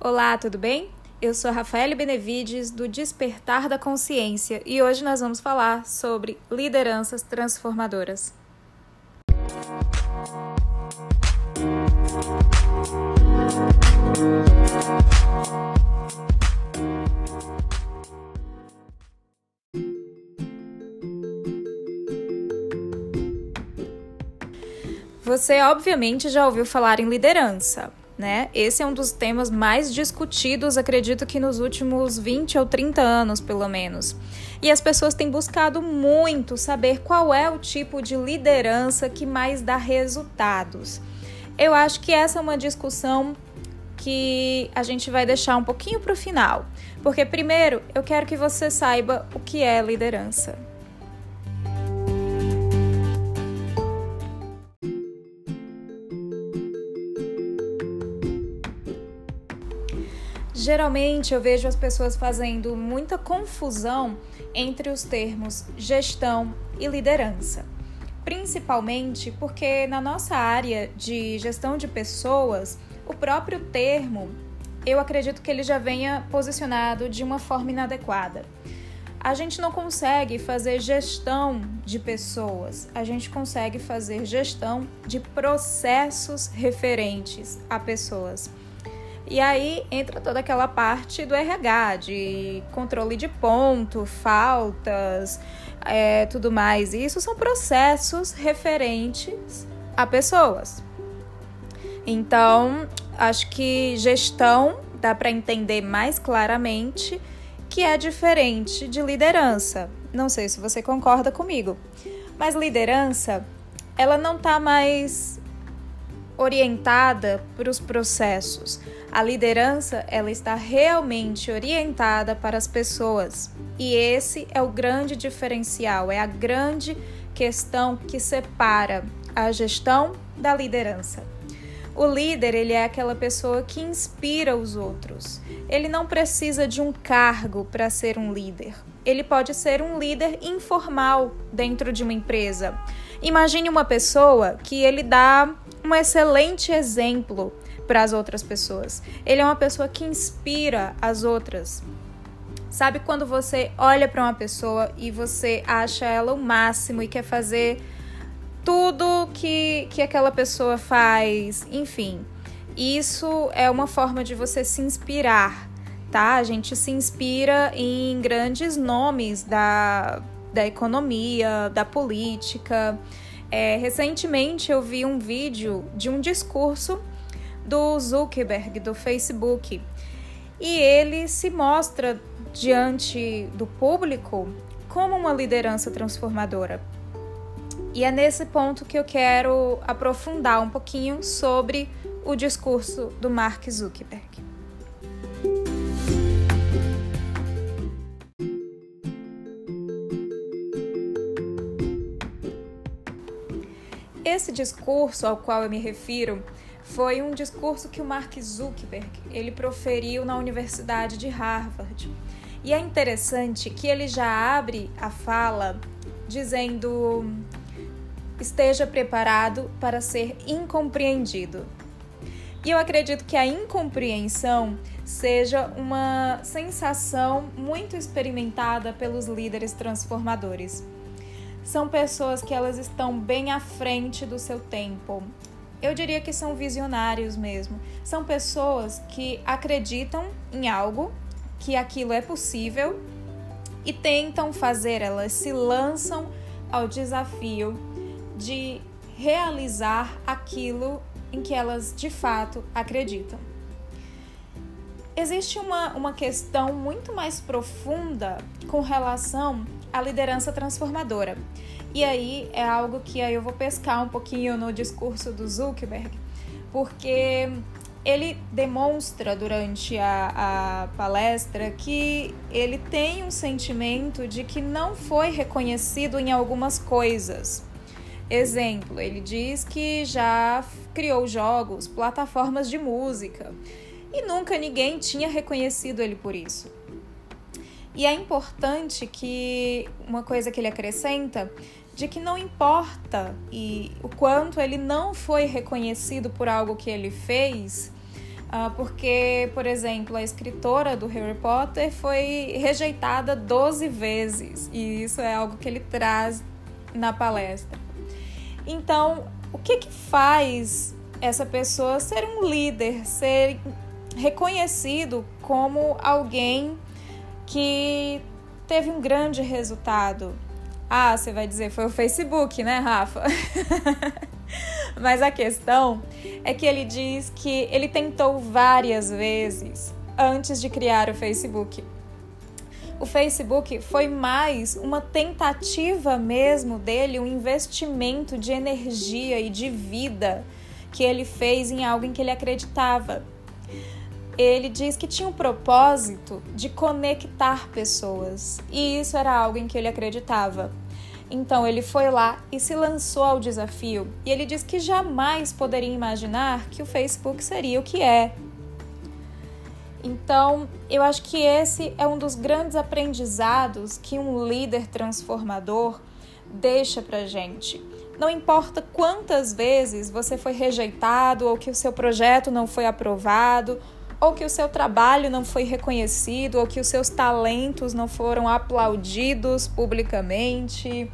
Olá, tudo bem? Eu sou Rafael Benevides do Despertar da Consciência e hoje nós vamos falar sobre lideranças transformadoras. Você obviamente já ouviu falar em liderança, né? Esse é um dos temas mais discutidos, acredito que nos últimos 20 ou 30 anos, pelo menos. E as pessoas têm buscado muito saber qual é o tipo de liderança que mais dá resultados. Eu acho que essa é uma discussão que a gente vai deixar um pouquinho para o final, porque primeiro eu quero que você saiba o que é liderança. Geralmente eu vejo as pessoas fazendo muita confusão entre os termos gestão e liderança. Principalmente porque na nossa área de gestão de pessoas, o próprio termo, eu acredito que ele já venha posicionado de uma forma inadequada. A gente não consegue fazer gestão de pessoas, a gente consegue fazer gestão de processos referentes a pessoas. E aí entra toda aquela parte do RH, de controle de ponto, faltas, é, tudo mais. E isso são processos referentes a pessoas. Então, acho que gestão dá para entender mais claramente que é diferente de liderança. Não sei se você concorda comigo, mas liderança, ela não está mais orientada para os processos. A liderança, ela está realmente orientada para as pessoas. E esse é o grande diferencial, é a grande questão que separa a gestão da liderança. O líder, ele é aquela pessoa que inspira os outros. Ele não precisa de um cargo para ser um líder. Ele pode ser um líder informal dentro de uma empresa. Imagine uma pessoa que ele dá um excelente exemplo para as outras pessoas. Ele é uma pessoa que inspira as outras. Sabe quando você olha para uma pessoa e você acha ela o máximo e quer fazer tudo que, que aquela pessoa faz, enfim. Isso é uma forma de você se inspirar, tá? A gente se inspira em grandes nomes da, da economia, da política. É, recentemente eu vi um vídeo de um discurso do Zuckerberg, do Facebook, e ele se mostra diante do público como uma liderança transformadora. E é nesse ponto que eu quero aprofundar um pouquinho sobre o discurso do Mark Zuckerberg. Esse discurso ao qual eu me refiro foi um discurso que o Mark Zuckerberg ele proferiu na Universidade de Harvard. E é interessante que ele já abre a fala dizendo: esteja preparado para ser incompreendido. E eu acredito que a incompreensão seja uma sensação muito experimentada pelos líderes transformadores são pessoas que elas estão bem à frente do seu tempo. Eu diria que são visionários mesmo. São pessoas que acreditam em algo, que aquilo é possível e tentam fazer, elas se lançam ao desafio de realizar aquilo em que elas de fato acreditam. Existe uma, uma questão muito mais profunda com relação à liderança transformadora. E aí é algo que aí eu vou pescar um pouquinho no discurso do Zuckerberg, porque ele demonstra durante a, a, palestra que ele tem um sentimento de que não foi reconhecido em algumas coisas. Exemplo, ele diz que já criou jogos, plataformas de música e nunca ninguém tinha reconhecido ele por isso. E é importante que uma coisa que ele acrescenta de que não importa e o quanto ele não foi reconhecido por algo que ele fez, Uh, porque, por exemplo, a escritora do Harry Potter foi rejeitada 12 vezes, e isso é algo que ele traz na palestra. Então, o que, que faz essa pessoa ser um líder, ser reconhecido como alguém que teve um grande resultado? Ah, você vai dizer, foi o Facebook, né, Rafa? Mas a questão é que ele diz que ele tentou várias vezes antes de criar o Facebook. O Facebook foi mais uma tentativa mesmo dele, um investimento de energia e de vida que ele fez em algo em que ele acreditava. Ele diz que tinha o um propósito de conectar pessoas, e isso era algo em que ele acreditava. Então ele foi lá e se lançou ao desafio, e ele diz que jamais poderia imaginar que o Facebook seria o que é. Então, eu acho que esse é um dos grandes aprendizados que um líder transformador deixa pra gente. Não importa quantas vezes você foi rejeitado, ou que o seu projeto não foi aprovado, ou que o seu trabalho não foi reconhecido, ou que os seus talentos não foram aplaudidos publicamente,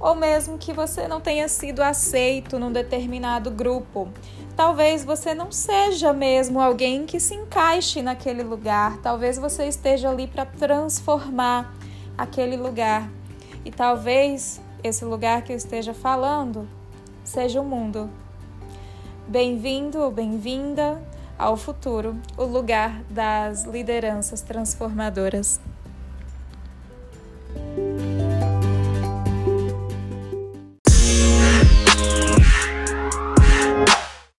ou mesmo que você não tenha sido aceito num determinado grupo. Talvez você não seja mesmo alguém que se encaixe naquele lugar, talvez você esteja ali para transformar aquele lugar. E talvez esse lugar que eu esteja falando seja o mundo. Bem-vindo ou bem-vinda ao futuro, o lugar das lideranças transformadoras.